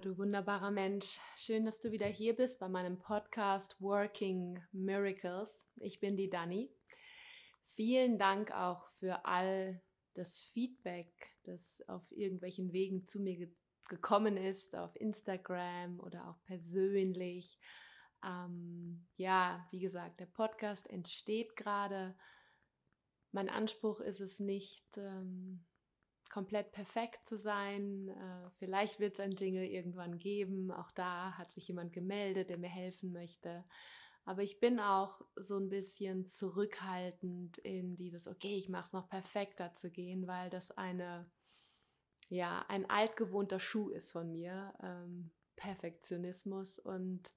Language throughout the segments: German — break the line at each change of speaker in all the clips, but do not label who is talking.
Du wunderbarer Mensch, schön, dass du wieder hier bist bei meinem Podcast Working Miracles. Ich bin die Dani. Vielen Dank auch für all das Feedback, das auf irgendwelchen Wegen zu mir ge gekommen ist, auf Instagram oder auch persönlich. Ähm, ja, wie gesagt, der Podcast entsteht gerade. Mein Anspruch ist es nicht, ähm, komplett perfekt zu sein. Äh, vielleicht wird es ein Jingle irgendwann geben. Auch da hat sich jemand gemeldet, der mir helfen möchte. Aber ich bin auch so ein bisschen zurückhaltend in dieses, okay, ich mache es noch perfekter zu gehen, weil das eine, ja, ein altgewohnter Schuh ist von mir, ähm, Perfektionismus. Und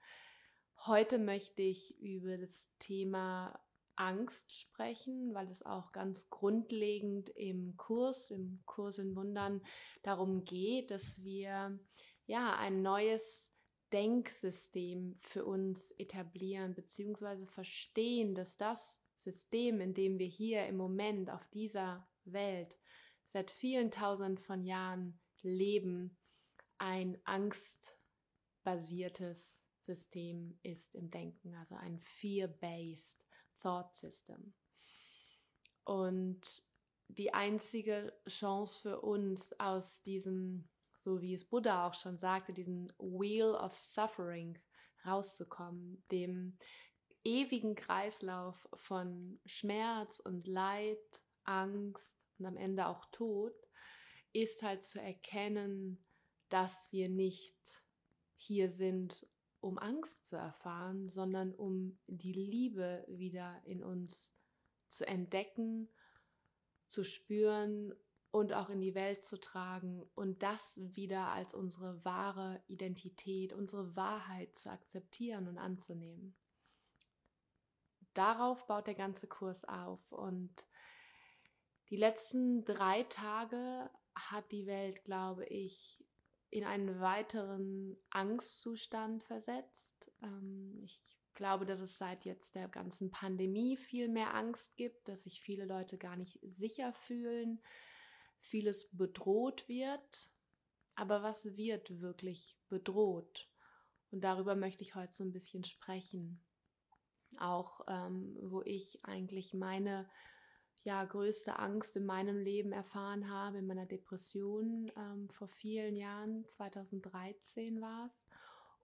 heute möchte ich über das Thema Angst sprechen, weil es auch ganz grundlegend im Kurs, im Kurs in Wundern darum geht, dass wir ja ein neues Denksystem für uns etablieren, beziehungsweise verstehen, dass das System, in dem wir hier im Moment auf dieser Welt seit vielen tausend von Jahren leben, ein angstbasiertes System ist im Denken, also ein fear-based Thought System. Und die einzige Chance für uns aus diesem, so wie es Buddha auch schon sagte, diesem Wheel of Suffering rauszukommen, dem ewigen Kreislauf von Schmerz und Leid, Angst und am Ende auch Tod, ist halt zu erkennen, dass wir nicht hier sind, um Angst zu erfahren, sondern um die Liebe wieder in uns zu entdecken, zu spüren und auch in die Welt zu tragen und das wieder als unsere wahre Identität, unsere Wahrheit zu akzeptieren und anzunehmen. Darauf baut der ganze Kurs auf und die letzten drei Tage hat die Welt, glaube ich, in einen weiteren Angstzustand versetzt. Ähm, ich glaube, dass es seit jetzt der ganzen Pandemie viel mehr Angst gibt, dass sich viele Leute gar nicht sicher fühlen, vieles bedroht wird. Aber was wird wirklich bedroht? Und darüber möchte ich heute so ein bisschen sprechen. Auch ähm, wo ich eigentlich meine ja, größte Angst in meinem Leben erfahren habe, in meiner Depression ähm, vor vielen Jahren, 2013 war es.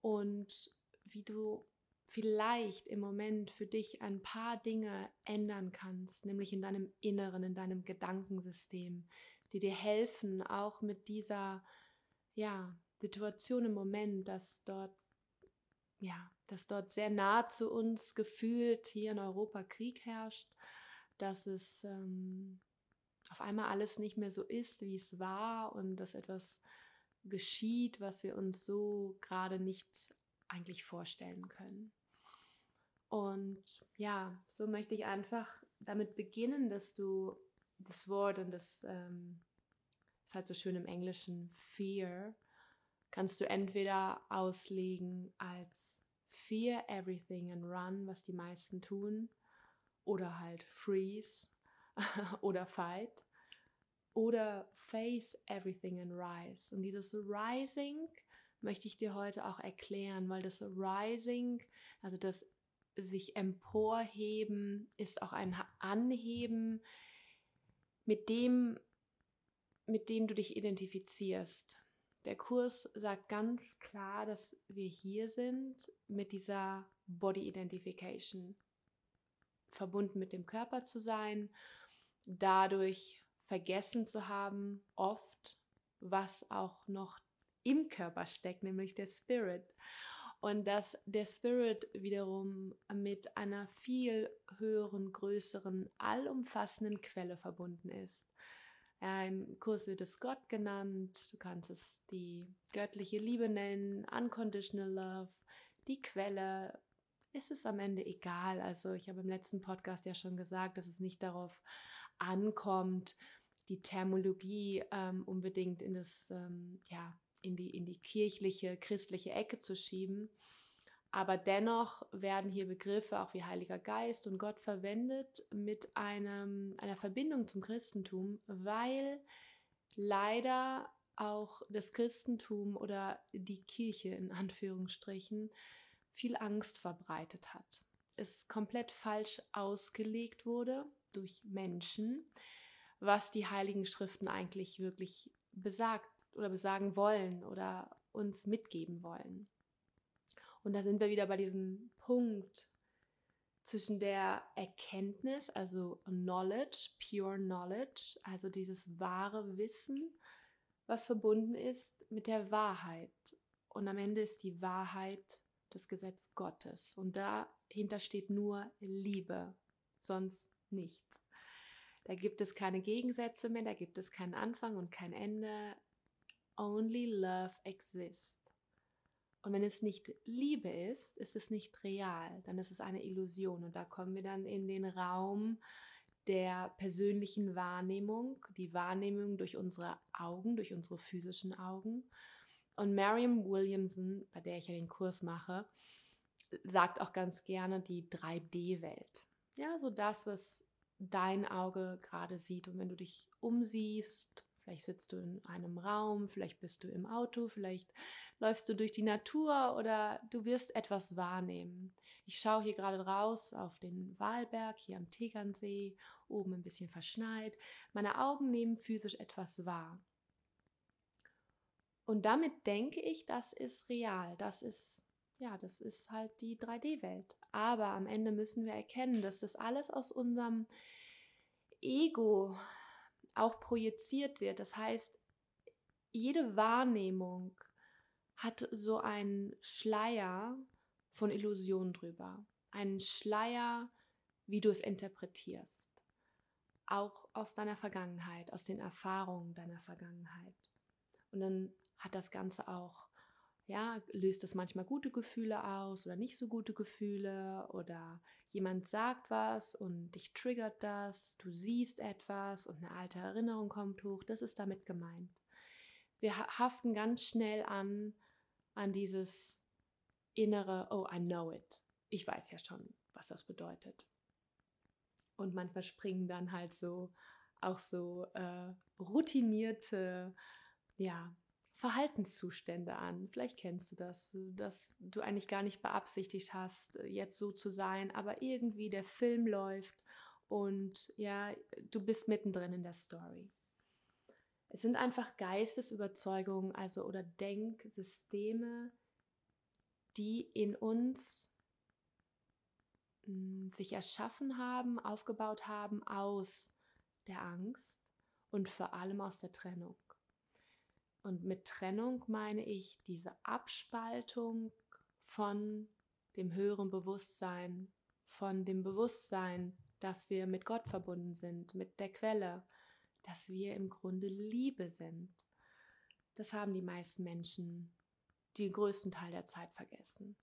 Und wie du vielleicht im Moment für dich ein paar Dinge ändern kannst, nämlich in deinem Inneren, in deinem Gedankensystem, die dir helfen, auch mit dieser ja, Situation im Moment, dass dort ja, dass dort sehr nah zu uns gefühlt hier in Europa Krieg herrscht dass es ähm, auf einmal alles nicht mehr so ist, wie es war und dass etwas geschieht, was wir uns so gerade nicht eigentlich vorstellen können. Und ja, so möchte ich einfach damit beginnen, dass du das Wort und das ähm, ist halt so schön im Englischen Fear kannst du entweder auslegen als Fear everything and run, was die meisten tun, oder halt freeze oder fight oder face everything and rise. Und dieses Rising möchte ich dir heute auch erklären, weil das Rising, also das sich emporheben, ist auch ein Anheben, mit dem, mit dem du dich identifizierst. Der Kurs sagt ganz klar, dass wir hier sind mit dieser Body Identification verbunden mit dem Körper zu sein, dadurch vergessen zu haben, oft, was auch noch im Körper steckt, nämlich der Spirit. Und dass der Spirit wiederum mit einer viel höheren, größeren, allumfassenden Quelle verbunden ist. Im Kurs wird es Gott genannt, du kannst es die göttliche Liebe nennen, Unconditional Love, die Quelle, ist es am Ende egal. Also ich habe im letzten Podcast ja schon gesagt, dass es nicht darauf ankommt, die Thermologie ähm, unbedingt in das, ähm, ja, in die, in die kirchliche, christliche Ecke zu schieben. Aber dennoch werden hier Begriffe auch wie Heiliger Geist und Gott verwendet mit einem, einer Verbindung zum Christentum, weil leider auch das Christentum oder die Kirche in Anführungsstrichen viel Angst verbreitet hat. Es komplett falsch ausgelegt wurde durch Menschen, was die heiligen Schriften eigentlich wirklich besagt oder besagen wollen oder uns mitgeben wollen. Und da sind wir wieder bei diesem Punkt zwischen der Erkenntnis, also Knowledge, Pure Knowledge, also dieses wahre Wissen, was verbunden ist mit der Wahrheit. Und am Ende ist die Wahrheit das Gesetz Gottes. Und dahinter steht nur Liebe, sonst nichts. Da gibt es keine Gegensätze mehr, da gibt es keinen Anfang und kein Ende. Only love exists. Und wenn es nicht Liebe ist, ist es nicht real, dann ist es eine Illusion. Und da kommen wir dann in den Raum der persönlichen Wahrnehmung, die Wahrnehmung durch unsere Augen, durch unsere physischen Augen. Und Mariam Williamson, bei der ich ja den Kurs mache, sagt auch ganz gerne die 3D-Welt. Ja, so das, was dein Auge gerade sieht. Und wenn du dich umsiehst, Vielleicht sitzt du in einem Raum, vielleicht bist du im Auto, vielleicht läufst du durch die Natur oder du wirst etwas wahrnehmen. Ich schaue hier gerade raus auf den Walberg, hier am Tegernsee, oben ein bisschen verschneit. Meine Augen nehmen physisch etwas wahr. Und damit denke ich, das ist real, das ist ja, das ist halt die 3D-Welt. Aber am Ende müssen wir erkennen, dass das alles aus unserem Ego auch projiziert wird. Das heißt, jede Wahrnehmung hat so einen Schleier von Illusion drüber. Einen Schleier, wie du es interpretierst. Auch aus deiner Vergangenheit, aus den Erfahrungen deiner Vergangenheit. Und dann hat das Ganze auch ja, löst es manchmal gute Gefühle aus oder nicht so gute Gefühle oder jemand sagt was und dich triggert das, du siehst etwas und eine alte Erinnerung kommt hoch, das ist damit gemeint. Wir haften ganz schnell an an dieses innere, oh, I know it. Ich weiß ja schon, was das bedeutet. Und manchmal springen dann halt so auch so äh, routinierte ja, Verhaltenszustände an. Vielleicht kennst du das, dass du eigentlich gar nicht beabsichtigt hast, jetzt so zu sein, aber irgendwie der Film läuft und ja, du bist mittendrin in der Story. Es sind einfach Geistesüberzeugungen, also oder Denksysteme, die in uns hm, sich erschaffen haben, aufgebaut haben aus der Angst und vor allem aus der Trennung. Und mit Trennung meine ich diese Abspaltung von dem höheren Bewusstsein, von dem Bewusstsein, dass wir mit Gott verbunden sind, mit der Quelle, dass wir im Grunde Liebe sind. Das haben die meisten Menschen den größten Teil der Zeit vergessen.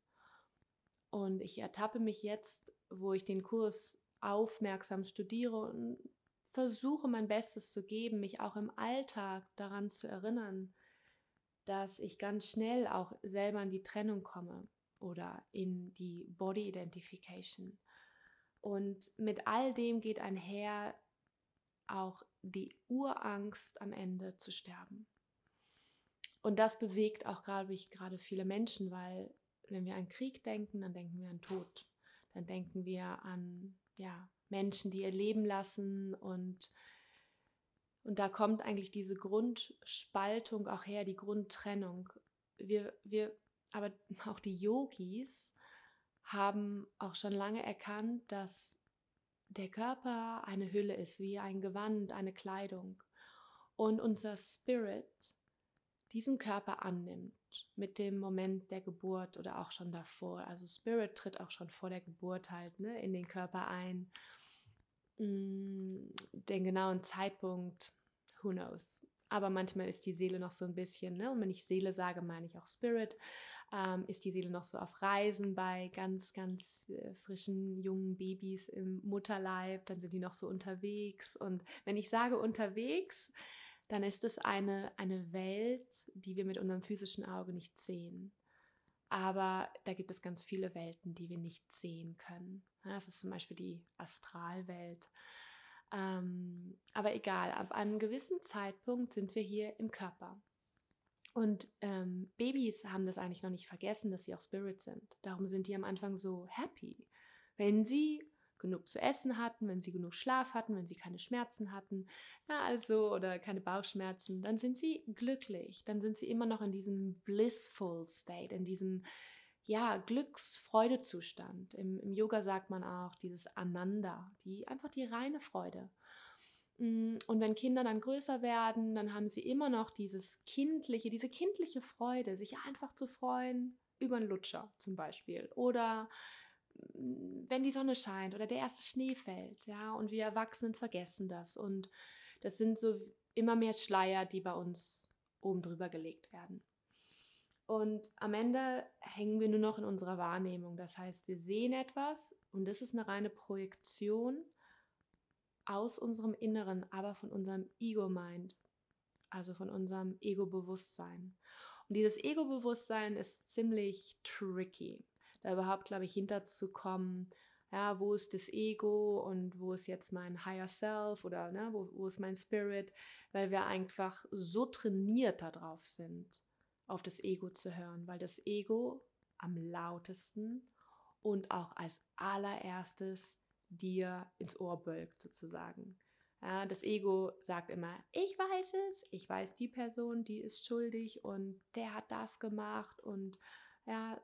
Und ich ertappe mich jetzt, wo ich den Kurs aufmerksam studiere und versuche mein Bestes zu geben, mich auch im Alltag daran zu erinnern, dass ich ganz schnell auch selber in die Trennung komme oder in die Body Identification. Und mit all dem geht einher auch die Urangst am Ende zu sterben. Und das bewegt auch, glaube ich, gerade viele Menschen, weil wenn wir an Krieg denken, dann denken wir an Tod. Dann denken wir an ja, Menschen, die ihr Leben lassen und und da kommt eigentlich diese Grundspaltung auch her, die Grundtrennung. Wir, wir, aber auch die Yogis haben auch schon lange erkannt, dass der Körper eine Hülle ist, wie ein Gewand, eine Kleidung. Und unser Spirit diesen Körper annimmt mit dem Moment der Geburt oder auch schon davor. Also Spirit tritt auch schon vor der Geburt halt ne, in den Körper ein. Mm, den genauen Zeitpunkt, who knows. Aber manchmal ist die Seele noch so ein bisschen, ne? und wenn ich Seele sage, meine ich auch Spirit, ähm, ist die Seele noch so auf Reisen bei ganz, ganz äh, frischen, jungen Babys im Mutterleib, dann sind die noch so unterwegs. Und wenn ich sage unterwegs, dann ist es eine, eine Welt, die wir mit unserem physischen Auge nicht sehen. Aber da gibt es ganz viele Welten, die wir nicht sehen können. Das ist zum Beispiel die Astralwelt. Ähm, aber egal, ab einem gewissen Zeitpunkt sind wir hier im Körper. Und ähm, Babys haben das eigentlich noch nicht vergessen, dass sie auch Spirit sind. Darum sind die am Anfang so happy. Wenn sie genug zu essen hatten, wenn sie genug Schlaf hatten, wenn sie keine Schmerzen hatten, na also oder keine Bauchschmerzen, dann sind sie glücklich, dann sind sie immer noch in diesem blissful state, in diesem ja, Glücksfreudezustand. Im, Im Yoga sagt man auch dieses Ananda, die einfach die reine Freude. Mm, und wenn Kinder dann größer werden, dann haben sie immer noch dieses kindliche, diese kindliche Freude, sich einfach zu freuen über einen Lutscher zum Beispiel oder wenn die Sonne scheint oder der erste Schnee fällt, ja, und wir Erwachsenen vergessen das und das sind so immer mehr Schleier, die bei uns oben drüber gelegt werden. Und am Ende hängen wir nur noch in unserer Wahrnehmung. Das heißt, wir sehen etwas und das ist eine reine Projektion aus unserem Inneren, aber von unserem Ego-Mind, also von unserem Ego-Bewusstsein. Und dieses Ego-Bewusstsein ist ziemlich tricky, da überhaupt, glaube ich, hinterzukommen, ja, wo ist das Ego und wo ist jetzt mein Higher Self oder ne, wo, wo ist mein Spirit, weil wir einfach so trainiert darauf sind, auf das Ego zu hören, weil das Ego am lautesten und auch als allererstes dir ins Ohr bölkt sozusagen. Ja, das Ego sagt immer, ich weiß es, ich weiß die Person, die ist schuldig und der hat das gemacht und ja,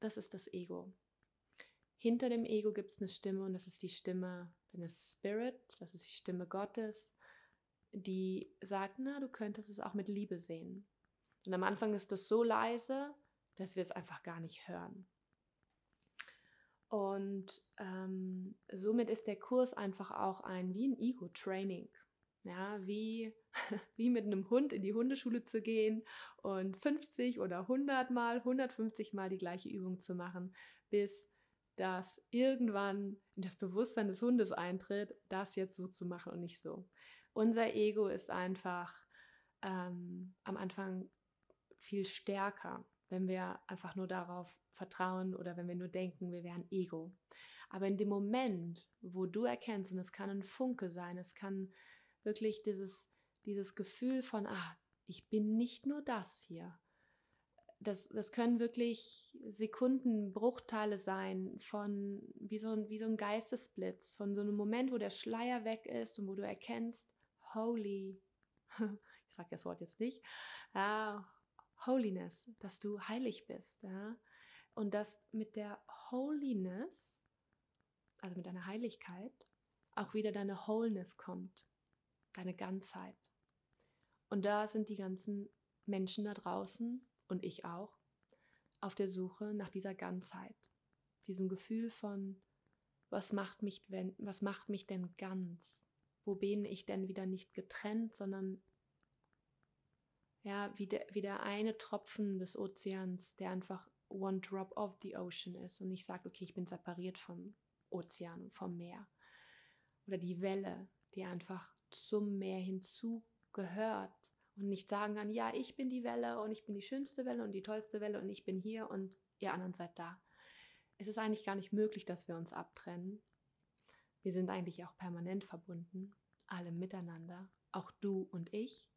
das ist das Ego. Hinter dem Ego gibt es eine Stimme und das ist die Stimme deines Spirit, das ist die Stimme Gottes, die sagt, na, du könntest es auch mit Liebe sehen. Und am Anfang ist das so leise, dass wir es einfach gar nicht hören. Und ähm, somit ist der Kurs einfach auch ein wie ein Ego-Training. Ja, wie, wie mit einem Hund in die Hundeschule zu gehen und 50 oder 100 Mal, 150 Mal die gleiche Übung zu machen, bis das irgendwann in das Bewusstsein des Hundes eintritt, das jetzt so zu machen und nicht so. Unser Ego ist einfach ähm, am Anfang viel stärker, wenn wir einfach nur darauf vertrauen oder wenn wir nur denken, wir wären Ego. Aber in dem Moment, wo du erkennst, und es kann ein Funke sein, es kann wirklich dieses, dieses Gefühl von, ah, ich bin nicht nur das hier. Das, das können wirklich Sekundenbruchteile sein von wie so, ein, wie so ein Geistesblitz, von so einem Moment, wo der Schleier weg ist und wo du erkennst, holy, ich sage das Wort jetzt nicht, ah, Holiness, dass du heilig bist. Ja? Und dass mit der Holiness, also mit deiner Heiligkeit, auch wieder deine Wholeness kommt, deine Ganzheit. Und da sind die ganzen Menschen da draußen und ich auch auf der Suche nach dieser Ganzheit, diesem Gefühl von, was macht mich, wenn, was macht mich denn ganz? Wo bin ich denn wieder nicht getrennt, sondern ja, wie der, wie der eine Tropfen des Ozeans, der einfach one drop of the ocean ist und nicht sagt, okay, ich bin separiert vom Ozean, vom Meer. Oder die Welle, die einfach zum Meer hinzugehört und nicht sagen kann, ja, ich bin die Welle und ich bin die schönste Welle und die tollste Welle und ich bin hier und ihr anderen seid da. Es ist eigentlich gar nicht möglich, dass wir uns abtrennen. Wir sind eigentlich auch permanent verbunden, alle miteinander, auch du und ich.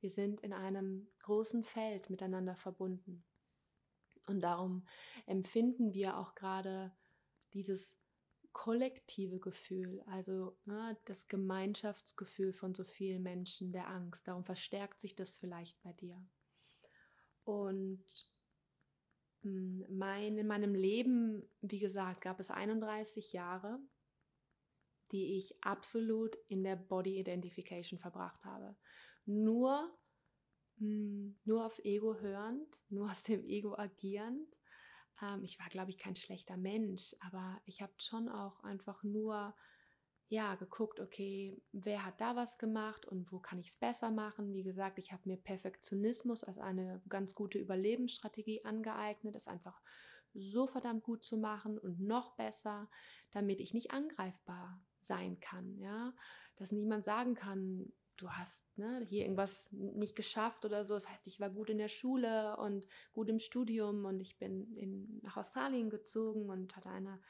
Wir sind in einem großen Feld miteinander verbunden. Und darum empfinden wir auch gerade dieses kollektive Gefühl, also ne, das Gemeinschaftsgefühl von so vielen Menschen, der Angst. Darum verstärkt sich das vielleicht bei dir. Und hm, mein, in meinem Leben, wie gesagt, gab es 31 Jahre, die ich absolut in der Body Identification verbracht habe. Nur hm, nur aufs Ego hörend, nur aus dem Ego agierend. Ähm, ich war, glaube ich, kein schlechter Mensch, aber ich habe schon auch einfach nur ja geguckt, okay, wer hat da was gemacht und wo kann ich es besser machen? Wie gesagt, ich habe mir Perfektionismus als eine ganz gute Überlebensstrategie angeeignet, es einfach so verdammt gut zu machen und noch besser, damit ich nicht angreifbar sein kann, ja, dass niemand sagen kann, du hast ne, hier irgendwas nicht geschafft oder so. Das heißt, ich war gut in der Schule und gut im Studium und ich bin in, nach Australien gezogen und hatte eine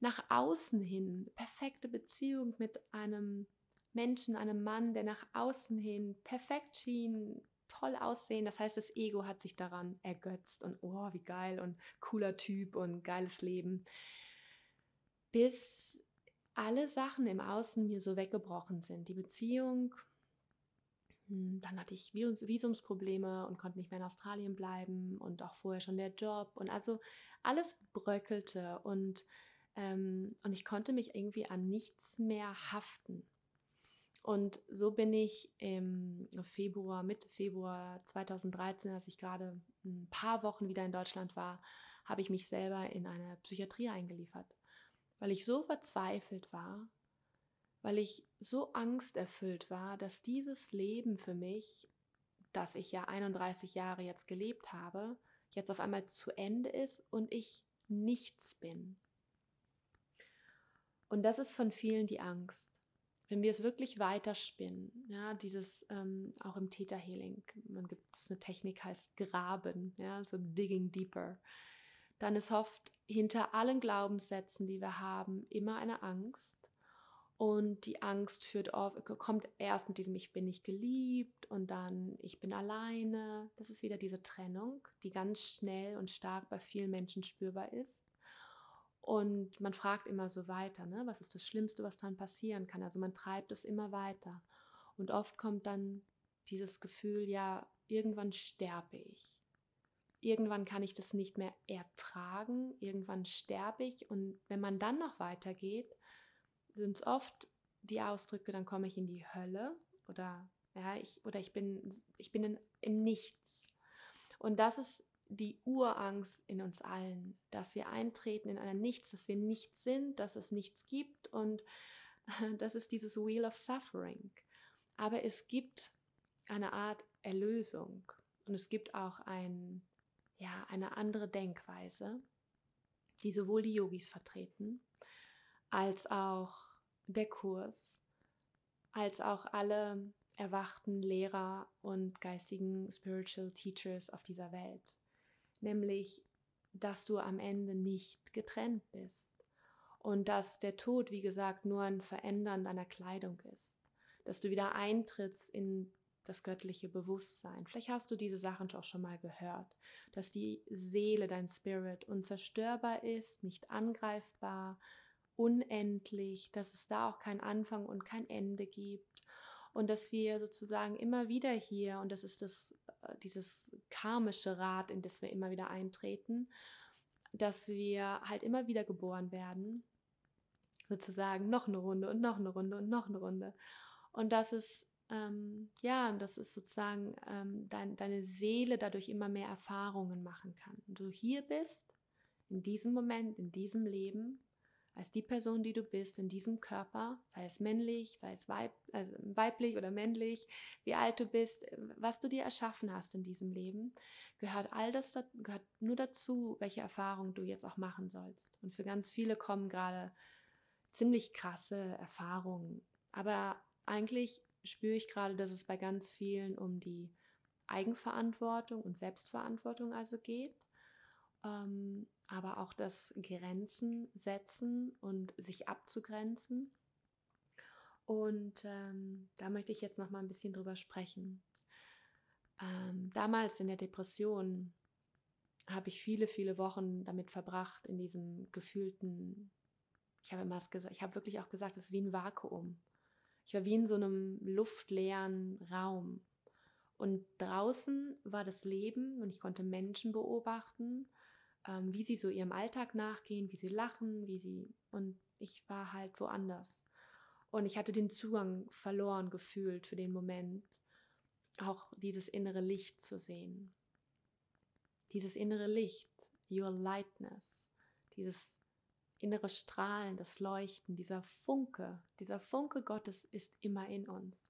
nach außen hin perfekte Beziehung mit einem Menschen, einem Mann, der nach außen hin perfekt schien, toll aussehen. Das heißt, das Ego hat sich daran ergötzt und oh, wie geil und cooler Typ und geiles Leben. Bis alle Sachen im Außen mir so weggebrochen sind. Die Beziehung, dann hatte ich Visumsprobleme und konnte nicht mehr in Australien bleiben und auch vorher schon der Job und also alles bröckelte und, ähm, und ich konnte mich irgendwie an nichts mehr haften. Und so bin ich im Februar, Mitte Februar 2013, als ich gerade ein paar Wochen wieder in Deutschland war, habe ich mich selber in eine Psychiatrie eingeliefert, weil ich so verzweifelt war, weil ich so angsterfüllt war, dass dieses Leben für mich, das ich ja 31 Jahre jetzt gelebt habe, jetzt auf einmal zu Ende ist und ich nichts bin. Und das ist von vielen die Angst. Wenn wir es wirklich weiterspinnen, ja, dieses ähm, auch im Theta Healing, man gibt es eine Technik heißt Graben, ja, so digging deeper, dann ist oft hinter allen Glaubenssätzen, die wir haben, immer eine Angst und die Angst führt auf, kommt erst mit diesem Ich bin nicht geliebt und dann Ich bin alleine. Das ist wieder diese Trennung, die ganz schnell und stark bei vielen Menschen spürbar ist. Und man fragt immer so weiter, ne? was ist das Schlimmste, was dann passieren kann? Also man treibt es immer weiter. Und oft kommt dann dieses Gefühl, ja, irgendwann sterbe ich. Irgendwann kann ich das nicht mehr ertragen, irgendwann sterbe ich. Und wenn man dann noch weitergeht, sind es oft die Ausdrücke, dann komme ich in die Hölle oder ja, ich, oder ich bin, ich bin in, im Nichts. Und das ist die Urangst in uns allen, dass wir eintreten in ein Nichts, dass wir nichts sind, dass es nichts gibt und das ist dieses Wheel of Suffering. Aber es gibt eine Art Erlösung und es gibt auch ein, ja, eine andere Denkweise, die sowohl die Yogis vertreten, als auch der Kurs, als auch alle erwachten Lehrer und geistigen Spiritual Teachers auf dieser Welt. Nämlich, dass du am Ende nicht getrennt bist und dass der Tod, wie gesagt, nur ein Verändern deiner Kleidung ist. Dass du wieder eintrittst in das göttliche Bewusstsein. Vielleicht hast du diese Sachen auch schon mal gehört, dass die Seele, dein Spirit unzerstörbar ist, nicht angreifbar, unendlich, dass es da auch kein Anfang und kein Ende gibt und dass wir sozusagen immer wieder hier, und das ist das, äh, dieses karmische Rad, in das wir immer wieder eintreten, dass wir halt immer wieder geboren werden, sozusagen noch eine Runde und noch eine Runde und noch eine Runde. Und das ist, ähm, ja, das ist sozusagen ähm, dein, deine Seele dadurch immer mehr Erfahrungen machen kann. Und du hier bist, in diesem Moment, in diesem Leben, als die Person, die du bist in diesem Körper, sei es männlich, sei es weib, also weiblich oder männlich, wie alt du bist, was du dir erschaffen hast in diesem Leben, gehört all das gehört nur dazu, welche Erfahrungen du jetzt auch machen sollst. Und für ganz viele kommen gerade ziemlich krasse Erfahrungen. Aber eigentlich spüre ich gerade, dass es bei ganz vielen um die Eigenverantwortung und Selbstverantwortung also geht. Ähm, aber auch das Grenzen setzen und sich abzugrenzen. Und ähm, da möchte ich jetzt noch mal ein bisschen drüber sprechen. Ähm, damals in der Depression habe ich viele, viele Wochen damit verbracht, in diesem gefühlten, ich habe immer gesagt, ich habe wirklich auch gesagt, es ist wie ein Vakuum. Ich war wie in so einem luftleeren Raum. Und draußen war das Leben und ich konnte Menschen beobachten ähm, wie sie so ihrem Alltag nachgehen, wie sie lachen, wie sie und ich war halt woanders. Und ich hatte den Zugang verloren gefühlt für den Moment, auch dieses innere Licht zu sehen. Dieses innere Licht, your lightness, dieses innere Strahlen, das Leuchten, dieser Funke, dieser Funke Gottes ist immer in uns.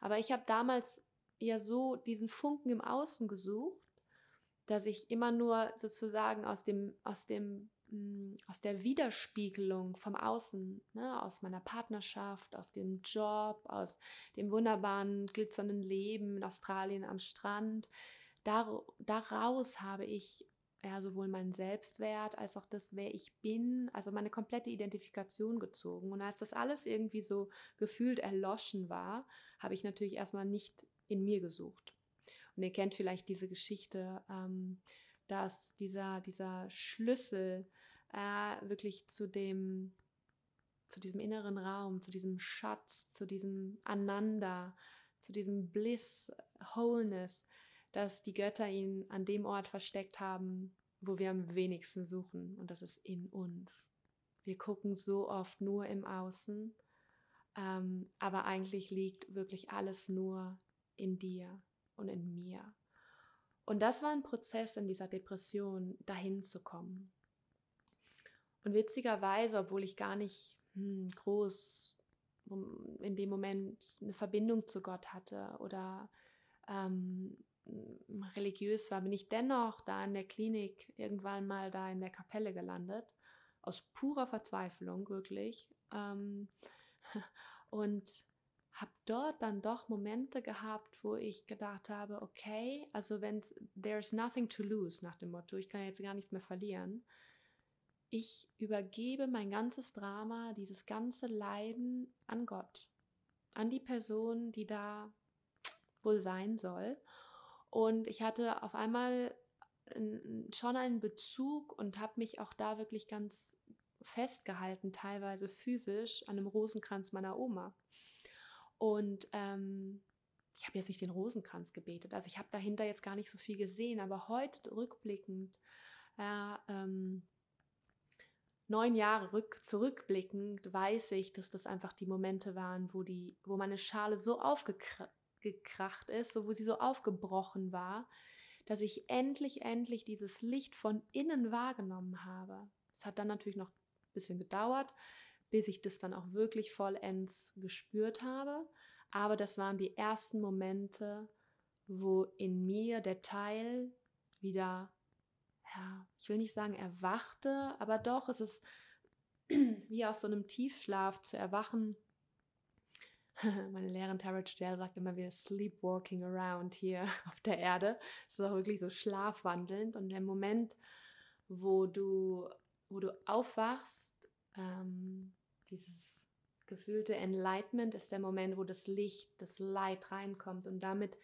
Aber ich habe damals ja so diesen Funken im Außen gesucht dass ich immer nur sozusagen aus dem, aus dem, mm, aus der Widerspiegelung vom Außen, ne, aus meiner Partnerschaft, aus dem Job, aus dem wunderbaren, glitzernden Leben in Australien am Strand, dar, daraus habe ich ja, sowohl meinen Selbstwert als auch das, wer ich bin, also meine komplette Identifikation gezogen. Und als das alles irgendwie so gefühlt erloschen war, habe ich natürlich erstmal nicht in mir gesucht. Und ihr kennt vielleicht diese Geschichte, ähm, dass dieser, dieser Schlüssel äh, wirklich zu dem, zu diesem inneren Raum, zu diesem Schatz, zu diesem Ananda, zu diesem Bliss, Wholeness, dass die Götter ihn an dem Ort versteckt haben, wo wir am wenigsten suchen, und das ist in uns. Wir gucken so oft nur im Außen, ähm, aber eigentlich liegt wirklich alles nur in dir und in mir. Und das war ein Prozess in dieser Depression, dahin zu kommen. Und witzigerweise, obwohl ich gar nicht hm, groß in dem Moment eine Verbindung zu Gott hatte oder ähm, religiös war, bin ich dennoch da in der Klinik irgendwann mal da in der Kapelle gelandet. Aus purer Verzweiflung, wirklich. Ähm, und habe dort dann doch Momente gehabt, wo ich gedacht habe, okay, also wenn there's nothing to lose nach dem Motto, ich kann jetzt gar nichts mehr verlieren. Ich übergebe mein ganzes Drama, dieses ganze Leiden an Gott, an die Person, die da wohl sein soll. Und ich hatte auf einmal schon einen Bezug und habe mich auch da wirklich ganz festgehalten, teilweise physisch, an dem Rosenkranz meiner Oma. Und ähm, ich habe jetzt nicht den Rosenkranz gebetet, also ich habe dahinter jetzt gar nicht so viel gesehen, aber heute rückblickend, äh, ähm, neun Jahre rück, zurückblickend, weiß ich, dass das einfach die Momente waren, wo, die, wo meine Schale so aufgekracht ist, so wo sie so aufgebrochen war, dass ich endlich, endlich dieses Licht von innen wahrgenommen habe. Es hat dann natürlich noch ein bisschen gedauert, bis ich das dann auch wirklich vollends gespürt habe. Aber das waren die ersten Momente, wo in mir der Teil wieder, ja, ich will nicht sagen erwachte, aber doch, es ist wie aus so einem Tiefschlaf zu erwachen. Meine Lehrerin Tara Jadell sagt immer, wir sleepwalking around hier auf der Erde. Es ist auch wirklich so schlafwandelnd. Und der Moment, wo du, wo du aufwachst, ähm, dieses gefühlte Enlightenment ist der Moment, wo das Licht, das Light reinkommt und damit,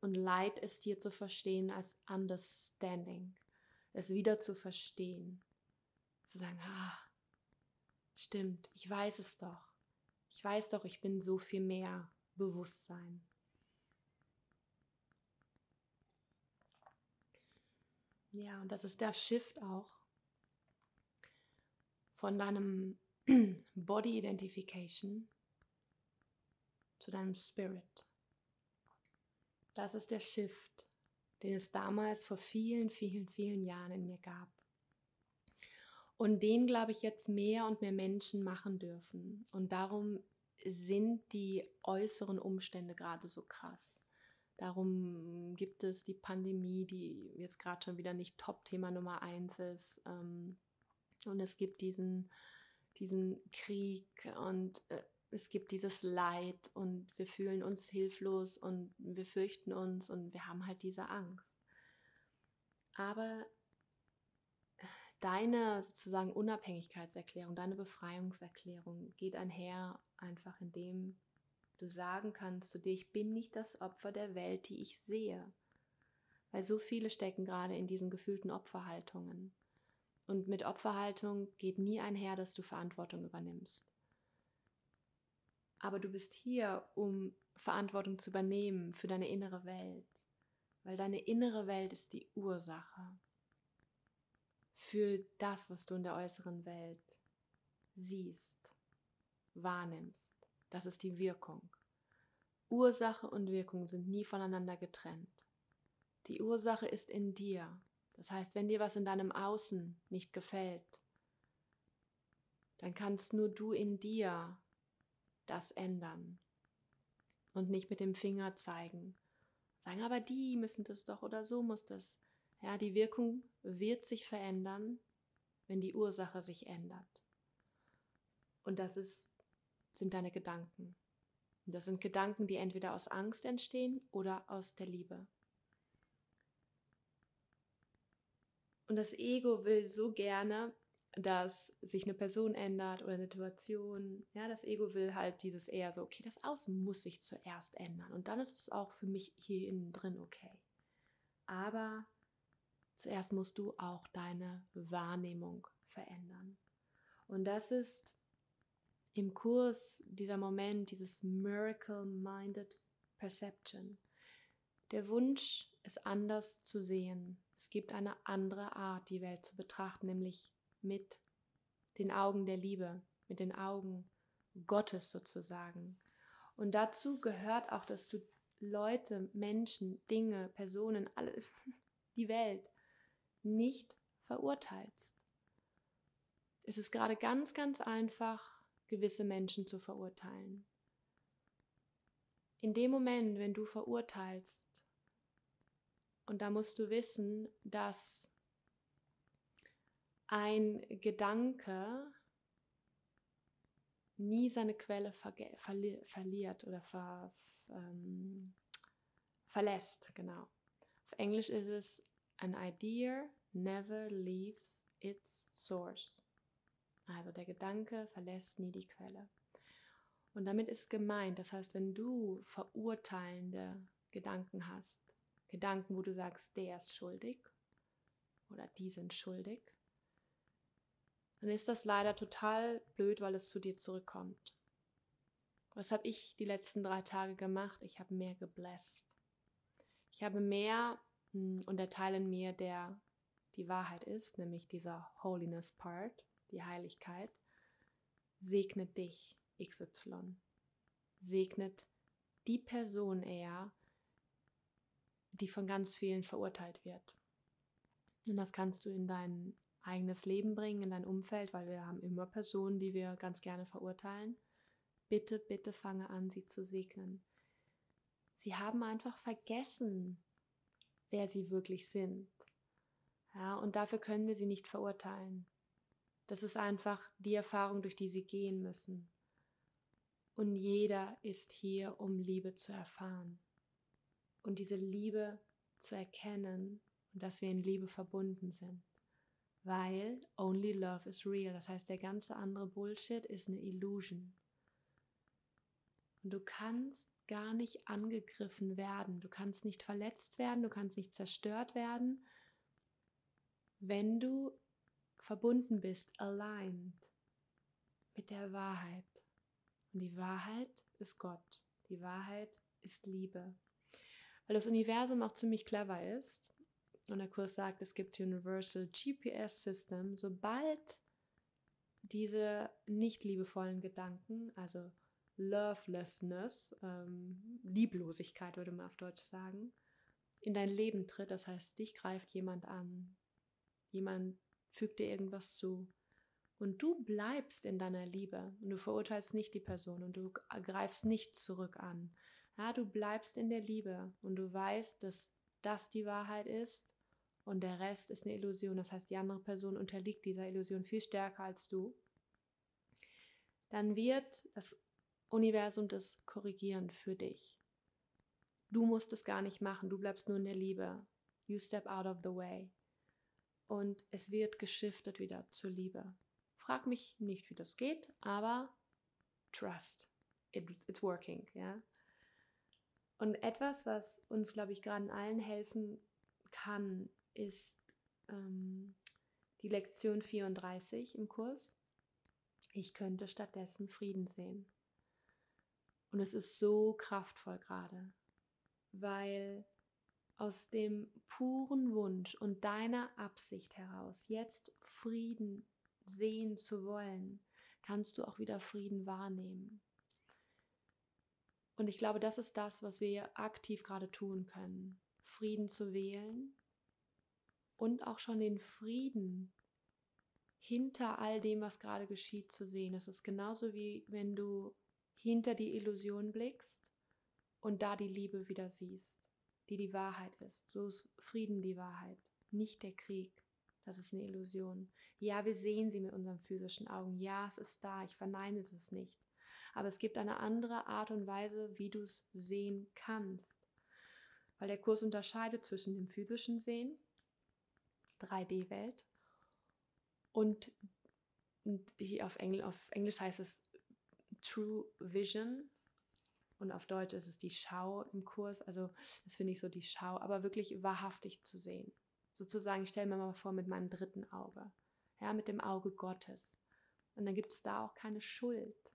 und Light ist hier zu verstehen als Understanding, es wieder zu verstehen, zu sagen, ah, stimmt, ich weiß es doch, ich weiß doch, ich bin so viel mehr Bewusstsein. Ja, und das ist der Shift auch von deinem Body Identification zu deinem Spirit. Das ist der Shift, den es damals vor vielen, vielen, vielen Jahren in mir gab. Und den, glaube ich, jetzt mehr und mehr Menschen machen dürfen. Und darum sind die äußeren Umstände gerade so krass. Darum gibt es die Pandemie, die jetzt gerade schon wieder nicht Top-Thema Nummer eins ist. Ähm, und es gibt diesen diesen Krieg und äh, es gibt dieses Leid und wir fühlen uns hilflos und wir fürchten uns und wir haben halt diese Angst. Aber deine sozusagen Unabhängigkeitserklärung, deine Befreiungserklärung geht einher einfach in dem du sagen kannst zu dir, ich bin nicht das Opfer der Welt, die ich sehe. Weil so viele stecken gerade in diesen gefühlten Opferhaltungen. Und mit Opferhaltung geht nie einher, dass du Verantwortung übernimmst. Aber du bist hier, um Verantwortung zu übernehmen für deine innere Welt, weil deine innere Welt ist die Ursache für das, was du in der äußeren Welt siehst, wahrnimmst. Das ist die Wirkung. Ursache und Wirkung sind nie voneinander getrennt. Die Ursache ist in dir das heißt, wenn dir was in deinem Außen nicht gefällt, dann kannst nur du in dir das ändern und nicht mit dem Finger zeigen. Sagen, aber die müssen das doch oder so muss das. Ja, die Wirkung wird sich verändern, wenn die Ursache sich ändert. Und das ist, sind deine Gedanken. Und das sind Gedanken, die entweder aus Angst entstehen oder aus der Liebe. Und das Ego will so gerne, dass sich eine Person ändert oder eine Situation. Ja, das Ego will halt dieses eher so, okay, das Außen muss sich zuerst ändern. Und dann ist es auch für mich hier innen drin okay. Aber zuerst musst du auch deine Wahrnehmung verändern. Und das ist im Kurs dieser Moment, dieses Miracle-Minded Perception. Der Wunsch, es anders zu sehen. Es gibt eine andere Art, die Welt zu betrachten, nämlich mit den Augen der Liebe, mit den Augen Gottes sozusagen. Und dazu gehört auch, dass du Leute, Menschen, Dinge, Personen, alle, die Welt nicht verurteilst. Es ist gerade ganz, ganz einfach, gewisse Menschen zu verurteilen. In dem Moment, wenn du verurteilst, und da musst du wissen, dass ein Gedanke nie seine Quelle verli verliert oder ver ähm, verlässt, genau. Auf Englisch ist es an idea never leaves its source. Also der Gedanke verlässt nie die Quelle. Und damit ist gemeint, das heißt, wenn du verurteilende Gedanken hast, Gedanken, wo du sagst, der ist schuldig oder die sind schuldig, dann ist das leider total blöd, weil es zu dir zurückkommt. Was habe ich die letzten drei Tage gemacht? Ich habe mehr gebläst. Ich habe mehr hm, und der Teil in mir, der die Wahrheit ist, nämlich dieser Holiness Part, die Heiligkeit, segnet dich, XY. Segnet die Person eher, die von ganz vielen verurteilt wird. Und das kannst du in dein eigenes Leben bringen, in dein Umfeld, weil wir haben immer Personen, die wir ganz gerne verurteilen. Bitte, bitte fange an, sie zu segnen. Sie haben einfach vergessen, wer sie wirklich sind. Ja, und dafür können wir sie nicht verurteilen. Das ist einfach die Erfahrung, durch die sie gehen müssen. Und jeder ist hier, um Liebe zu erfahren. Und diese Liebe zu erkennen und dass wir in Liebe verbunden sind. Weil only love is real. Das heißt, der ganze andere Bullshit ist eine Illusion. Und du kannst gar nicht angegriffen werden. Du kannst nicht verletzt werden. Du kannst nicht zerstört werden, wenn du verbunden bist, aligned mit der Wahrheit. Und die Wahrheit ist Gott. Die Wahrheit ist Liebe. Weil das Universum auch ziemlich clever ist. Und der Kurs sagt, es gibt Universal GPS System. Sobald diese nicht liebevollen Gedanken, also Lovelessness, ähm, Lieblosigkeit würde man auf Deutsch sagen, in dein Leben tritt, das heißt, dich greift jemand an, jemand fügt dir irgendwas zu. Und du bleibst in deiner Liebe und du verurteilst nicht die Person und du greifst nicht zurück an. Ja, du bleibst in der Liebe und du weißt, dass das die Wahrheit ist und der Rest ist eine Illusion. Das heißt, die andere Person unterliegt dieser Illusion viel stärker als du. Dann wird das Universum das korrigieren für dich. Du musst es gar nicht machen, du bleibst nur in der Liebe. You step out of the way und es wird geschiftet wieder zur Liebe. Frag mich nicht, wie das geht, aber trust. It's, it's working, ja. Und etwas, was uns, glaube ich, gerade allen helfen kann, ist ähm, die Lektion 34 im Kurs. Ich könnte stattdessen Frieden sehen. Und es ist so kraftvoll gerade, weil aus dem puren Wunsch und deiner Absicht heraus, jetzt Frieden sehen zu wollen, kannst du auch wieder Frieden wahrnehmen. Und ich glaube, das ist das, was wir aktiv gerade tun können. Frieden zu wählen und auch schon den Frieden hinter all dem, was gerade geschieht, zu sehen. Es ist genauso wie wenn du hinter die Illusion blickst und da die Liebe wieder siehst die die Wahrheit ist. So ist Frieden die Wahrheit, nicht der Krieg. Das ist eine Illusion. Ja, wir sehen sie mit unseren physischen Augen. Ja, es ist da. Ich verneine das nicht. Aber es gibt eine andere Art und Weise, wie du es sehen kannst. Weil der Kurs unterscheidet zwischen dem physischen Sehen, 3D-Welt, und, und hier auf, Engl auf Englisch heißt es True Vision, und auf Deutsch ist es die Schau im Kurs, also das finde ich so die Schau, aber wirklich wahrhaftig zu sehen. Sozusagen, ich stelle mir mal vor mit meinem dritten Auge, ja, mit dem Auge Gottes. Und dann gibt es da auch keine Schuld.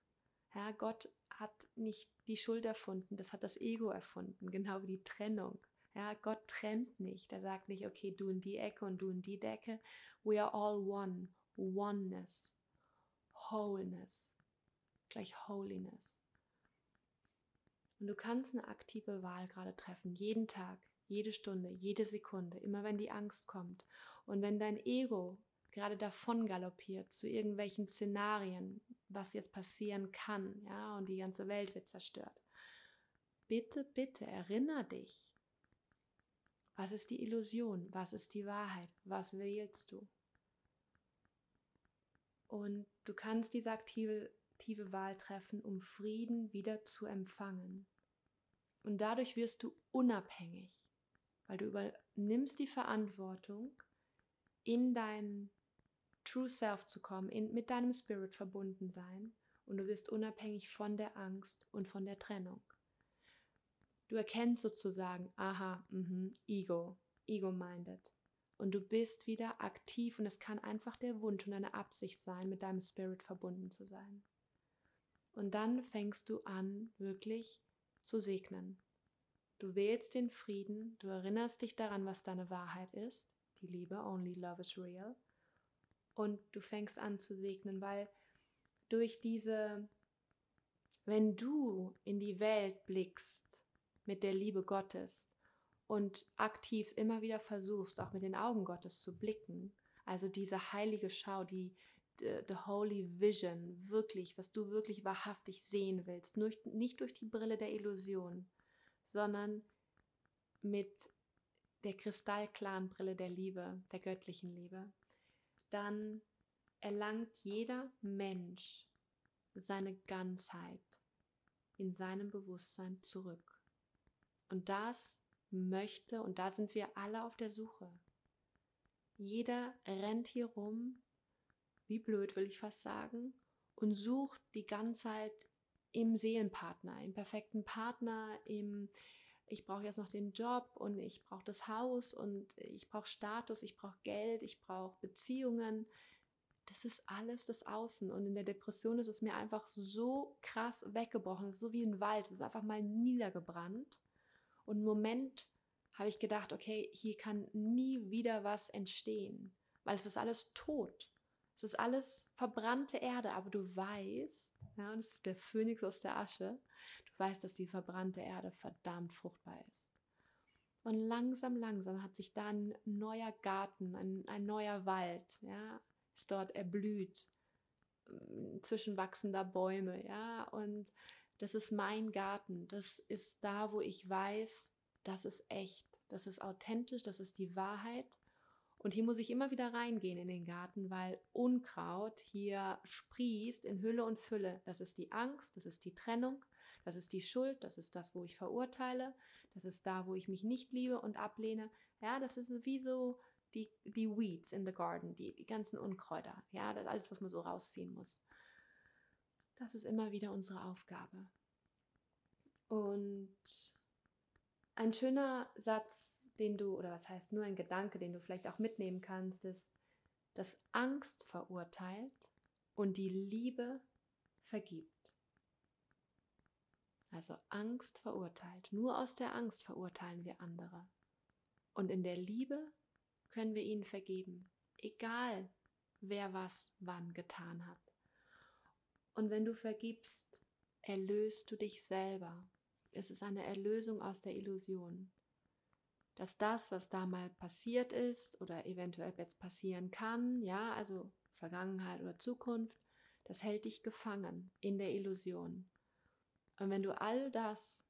Ja, Gott hat nicht die Schuld erfunden, das hat das Ego erfunden, genau wie die Trennung. Ja, Gott trennt nicht. Er sagt nicht, okay, du in die Ecke und du in die Decke. We are all one. Oneness. Wholeness. Gleich Holiness. Und du kannst eine aktive Wahl gerade treffen, jeden Tag, jede Stunde, jede Sekunde, immer wenn die Angst kommt. Und wenn dein Ego gerade davon galoppiert zu irgendwelchen Szenarien, was jetzt passieren kann, ja, und die ganze Welt wird zerstört. Bitte, bitte erinnere dich. Was ist die Illusion? Was ist die Wahrheit? Was wählst du? Und du kannst diese aktive, aktive Wahl treffen, um Frieden wieder zu empfangen. Und dadurch wirst du unabhängig, weil du übernimmst die Verantwortung, in dein True Self zu kommen, in, mit deinem Spirit verbunden sein und du wirst unabhängig von der Angst und von der Trennung. Du erkennst sozusagen, aha, mh, Ego, Ego-minded. Und du bist wieder aktiv und es kann einfach der Wunsch und eine Absicht sein, mit deinem Spirit verbunden zu sein. Und dann fängst du an, wirklich zu segnen. Du wählst den Frieden, du erinnerst dich daran, was deine Wahrheit ist, die Liebe, only love is real. Und du fängst an zu segnen, weil durch diese, wenn du in die Welt blickst mit der Liebe Gottes und aktiv immer wieder versuchst, auch mit den Augen Gottes zu blicken, also diese heilige Schau, die, the, holy vision, wirklich, was du wirklich wahrhaftig sehen willst, nicht, nicht durch die Brille der Illusion, sondern mit der kristallklaren Brille der Liebe, der göttlichen Liebe, dann erlangt jeder Mensch seine Ganzheit in seinem Bewusstsein zurück. Und das möchte, und da sind wir alle auf der Suche. Jeder rennt hier rum wie blöd will ich fast sagen, und sucht die ganze Zeit im Seelenpartner, im perfekten Partner, im ich brauche jetzt noch den Job und ich brauche das Haus und ich brauche Status, ich brauche Geld, ich brauche Beziehungen. Das ist alles das Außen. Und in der Depression ist es mir einfach so krass weggebrochen. So wie ein Wald. Es ist einfach mal niedergebrannt. Und im Moment habe ich gedacht, okay, hier kann nie wieder was entstehen, weil es ist alles tot. Es ist alles verbrannte Erde, aber du weißt, ja, und es ist der Phönix aus der Asche, du weißt, dass die verbrannte Erde verdammt fruchtbar ist. Und langsam, langsam hat sich da ein neuer Garten, ein, ein neuer Wald, ja, ist dort erblüht, mm, zwischen wachsender Bäume, ja, und das ist mein Garten, das ist da, wo ich weiß, das ist echt, das ist authentisch, das ist die Wahrheit. Und hier muss ich immer wieder reingehen in den Garten, weil Unkraut hier sprießt in Hülle und Fülle. Das ist die Angst, das ist die Trennung, das ist die Schuld, das ist das, wo ich verurteile, das ist da, wo ich mich nicht liebe und ablehne. Ja, das ist wie so die, die Weeds in the Garden, die, die ganzen Unkräuter. Ja, das alles, was man so rausziehen muss. Das ist immer wieder unsere Aufgabe. Und ein schöner Satz den du, oder was heißt nur ein Gedanke, den du vielleicht auch mitnehmen kannst, ist, dass Angst verurteilt und die Liebe vergibt. Also Angst verurteilt. Nur aus der Angst verurteilen wir andere. Und in der Liebe können wir ihnen vergeben, egal wer was wann getan hat. Und wenn du vergibst, erlöst du dich selber. Es ist eine Erlösung aus der Illusion dass das, was da mal passiert ist oder eventuell jetzt passieren kann, ja, also Vergangenheit oder Zukunft, das hält dich gefangen in der Illusion. Und wenn du all das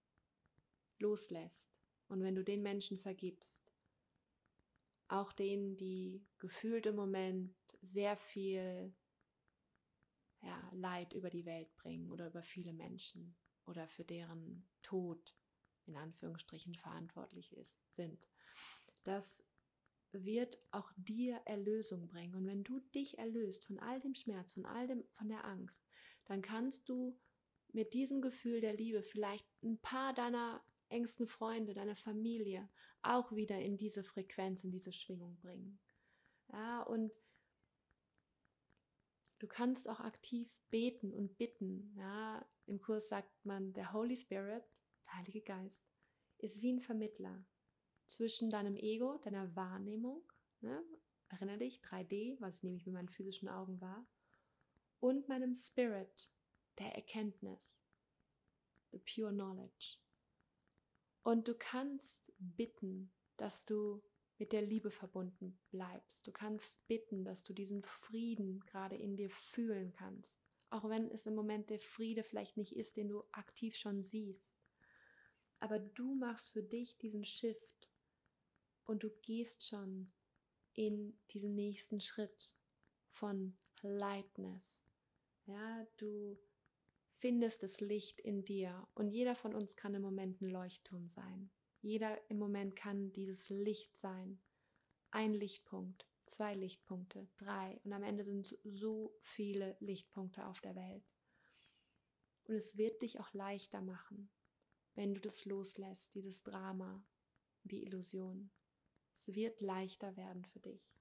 loslässt und wenn du den Menschen vergibst, auch denen, die gefühlt im Moment sehr viel ja, Leid über die Welt bringen oder über viele Menschen oder für deren Tod in Anführungsstrichen verantwortlich ist, sind. Das wird auch dir Erlösung bringen. Und wenn du dich erlöst von all dem Schmerz, von all dem, von der Angst, dann kannst du mit diesem Gefühl der Liebe vielleicht ein paar deiner engsten Freunde, deiner Familie auch wieder in diese Frequenz, in diese Schwingung bringen. Ja, und du kannst auch aktiv beten und bitten. Ja, im Kurs sagt man, der Holy Spirit, der Heilige Geist, ist wie ein Vermittler zwischen deinem Ego, deiner Wahrnehmung, ne? erinnere dich, 3D, was ich nämlich mit meinen physischen Augen war, und meinem Spirit, der Erkenntnis, the pure knowledge. Und du kannst bitten, dass du mit der Liebe verbunden bleibst. Du kannst bitten, dass du diesen Frieden gerade in dir fühlen kannst. Auch wenn es im Moment der Friede vielleicht nicht ist, den du aktiv schon siehst. Aber du machst für dich diesen Shift und du gehst schon in diesen nächsten Schritt von Lightness. Ja, du findest das Licht in dir und jeder von uns kann im Moment ein Leuchtturm sein. Jeder im Moment kann dieses Licht sein. Ein Lichtpunkt, zwei Lichtpunkte, drei und am Ende sind es so viele Lichtpunkte auf der Welt. Und es wird dich auch leichter machen, wenn du das loslässt, dieses Drama, die Illusion. Es wird leichter werden für dich.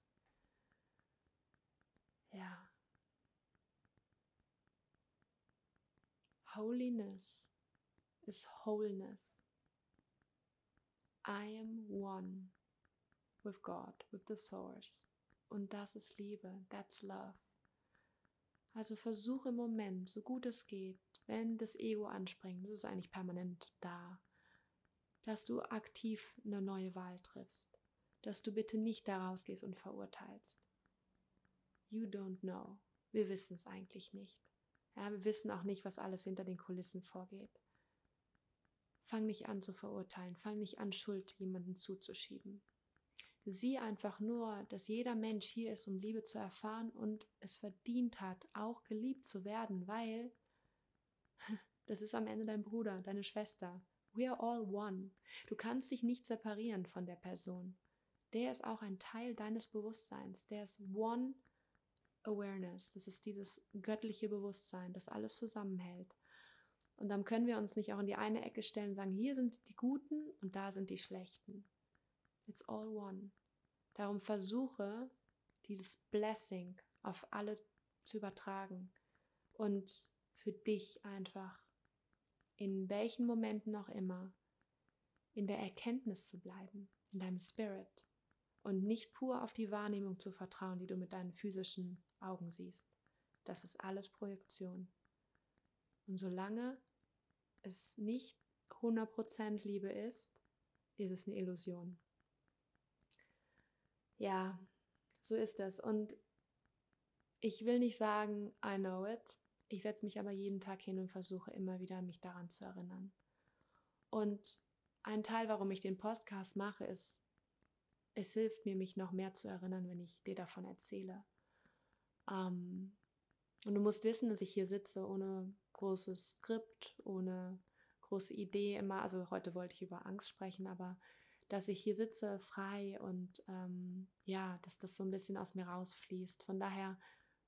Ja. Holiness is wholeness. I am one with God, with the Source. Und das ist Liebe, that's love. Also versuche im Moment, so gut es geht, wenn das Ego anspringt, das ist eigentlich permanent da, dass du aktiv eine neue Wahl triffst dass du bitte nicht daraus gehst und verurteilst. You don't know. Wir wissen es eigentlich nicht. Ja, wir wissen auch nicht, was alles hinter den Kulissen vorgeht. Fang nicht an zu verurteilen, fang nicht an, Schuld jemandem zuzuschieben. Sieh einfach nur, dass jeder Mensch hier ist, um Liebe zu erfahren und es verdient hat, auch geliebt zu werden, weil das ist am Ende dein Bruder, deine Schwester. We are all one. Du kannst dich nicht separieren von der Person der ist auch ein Teil deines Bewusstseins. Der ist One Awareness. Das ist dieses göttliche Bewusstsein, das alles zusammenhält. Und dann können wir uns nicht auch in die eine Ecke stellen und sagen, hier sind die Guten und da sind die Schlechten. It's all one. Darum versuche, dieses Blessing auf alle zu übertragen und für dich einfach, in welchen Momenten auch immer, in der Erkenntnis zu bleiben, in deinem Spirit und nicht pur auf die Wahrnehmung zu vertrauen, die du mit deinen physischen Augen siehst. Das ist alles Projektion. Und solange es nicht 100% Liebe ist, ist es eine Illusion. Ja, so ist es. Und ich will nicht sagen, I know it. Ich setze mich aber jeden Tag hin und versuche immer wieder, mich daran zu erinnern. Und ein Teil, warum ich den Podcast mache, ist, es hilft mir, mich noch mehr zu erinnern, wenn ich dir davon erzähle. Ähm, und du musst wissen, dass ich hier sitze ohne großes Skript, ohne große Idee immer. Also heute wollte ich über Angst sprechen, aber dass ich hier sitze frei und ähm, ja, dass das so ein bisschen aus mir rausfließt. Von daher,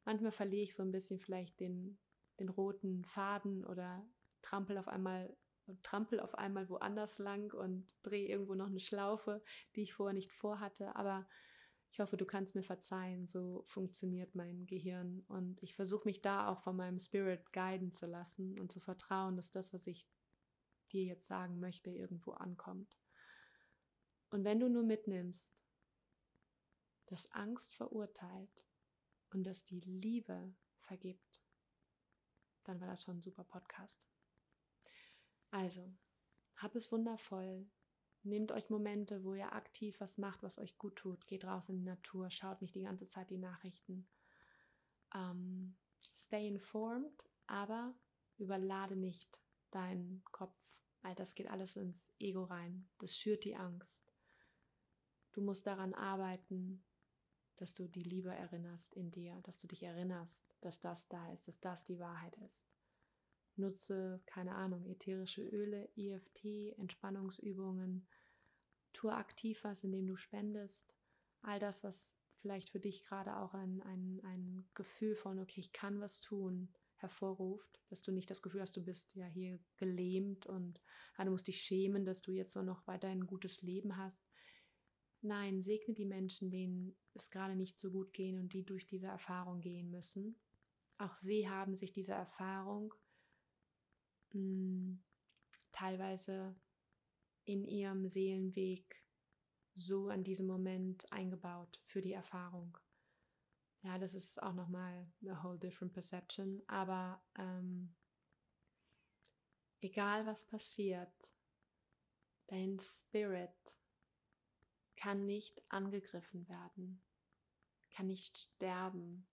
manchmal verliere ich so ein bisschen vielleicht den, den roten Faden oder trampel auf einmal trampel auf einmal woanders lang und drehe irgendwo noch eine Schlaufe, die ich vorher nicht vorhatte. Aber ich hoffe, du kannst mir verzeihen, so funktioniert mein Gehirn. Und ich versuche mich da auch von meinem Spirit guiden zu lassen und zu vertrauen, dass das, was ich dir jetzt sagen möchte, irgendwo ankommt. Und wenn du nur mitnimmst, dass Angst verurteilt und dass die Liebe vergibt, dann war das schon ein super Podcast. Also, hab es wundervoll. Nehmt euch Momente, wo ihr aktiv was macht, was euch gut tut. Geht raus in die Natur, schaut nicht die ganze Zeit die Nachrichten. Ähm, stay informed, aber überlade nicht deinen Kopf, weil das geht alles ins Ego rein. Das schürt die Angst. Du musst daran arbeiten, dass du die Liebe erinnerst in dir, dass du dich erinnerst, dass das da ist, dass das die Wahrheit ist. Nutze, keine Ahnung, ätherische Öle, EFT, Entspannungsübungen. Tue aktiv was, indem du spendest. All das, was vielleicht für dich gerade auch ein, ein, ein Gefühl von, okay, ich kann was tun, hervorruft, dass du nicht das Gefühl hast, du bist ja hier gelähmt und ja, du musst dich schämen, dass du jetzt so noch weiterhin ein gutes Leben hast. Nein, segne die Menschen, denen es gerade nicht so gut gehen und die durch diese Erfahrung gehen müssen. Auch sie haben sich diese Erfahrung mh, hm, teilweise in ihrem Seelenweg so an diesem Moment eingebaut für die Erfahrung. Ja, das ist auch nochmal a whole different perception. Aber ähm, egal was passiert, dein Spirit kann nicht angegriffen werden, kann nicht sterben.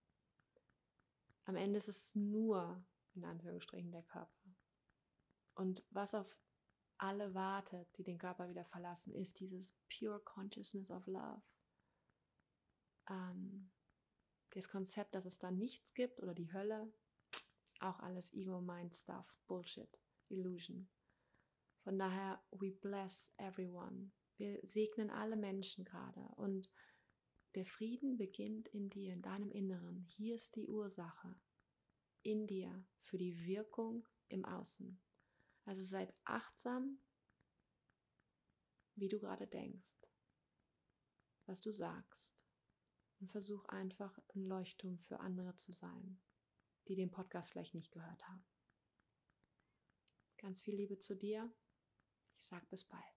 Am Ende ist es nur, in Anführungsstrichen, der Körper. Und was auf alle wartet, die den Körper wieder verlassen, ist dieses Pure Consciousness of Love. Ähm, das Konzept, dass es da nichts gibt oder die Hölle, auch alles Ego-Mind-Stuff, Bullshit, Illusion. Von daher, we bless everyone. Wir segnen alle Menschen gerade und der Frieden beginnt in dir, in deinem Inneren. Hier ist die Ursache in dir für die Wirkung im Außen. Also seid achtsam, wie du gerade denkst, was du sagst und versuch einfach ein Leuchtturm für andere zu sein, die den Podcast vielleicht nicht gehört haben. Ganz viel Liebe zu dir. Ich sag bis bald.